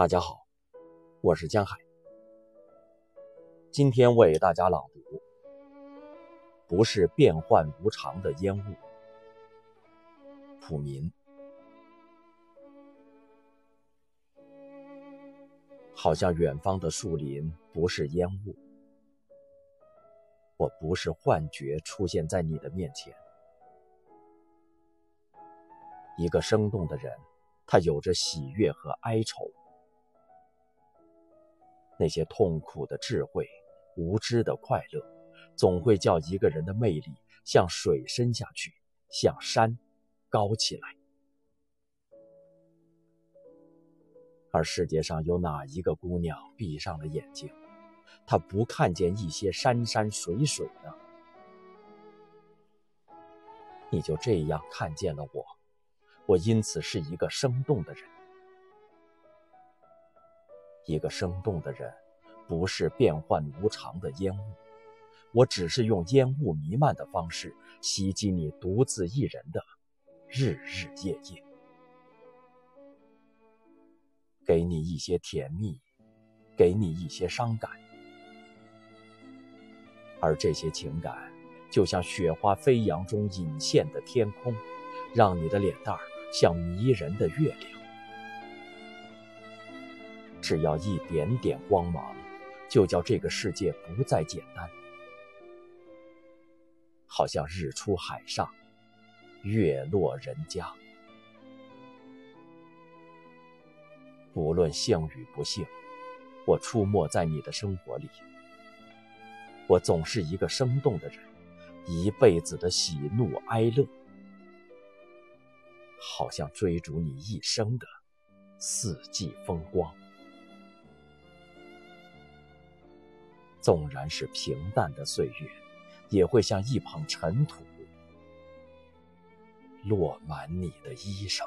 大家好，我是江海。今天为大家朗读：不是变幻无常的烟雾。普民，好像远方的树林不是烟雾。我不是幻觉出现在你的面前。一个生动的人，他有着喜悦和哀愁。那些痛苦的智慧，无知的快乐，总会叫一个人的魅力向水深下去，向山高起来。而世界上有哪一个姑娘闭上了眼睛，她不看见一些山山水水呢？你就这样看见了我，我因此是一个生动的人。一个生动的人，不是变幻无常的烟雾。我只是用烟雾弥漫的方式袭击你独自一人的日日夜夜，给你一些甜蜜，给你一些伤感，而这些情感就像雪花飞扬中隐现的天空，让你的脸蛋儿像迷人的月亮。只要一点点光芒，就叫这个世界不再简单。好像日出海上，月落人家。不论幸与不幸，我出没在你的生活里。我总是一个生动的人，一辈子的喜怒哀乐，好像追逐你一生的四季风光。纵然是平淡的岁月，也会像一捧尘土，落满你的衣裳。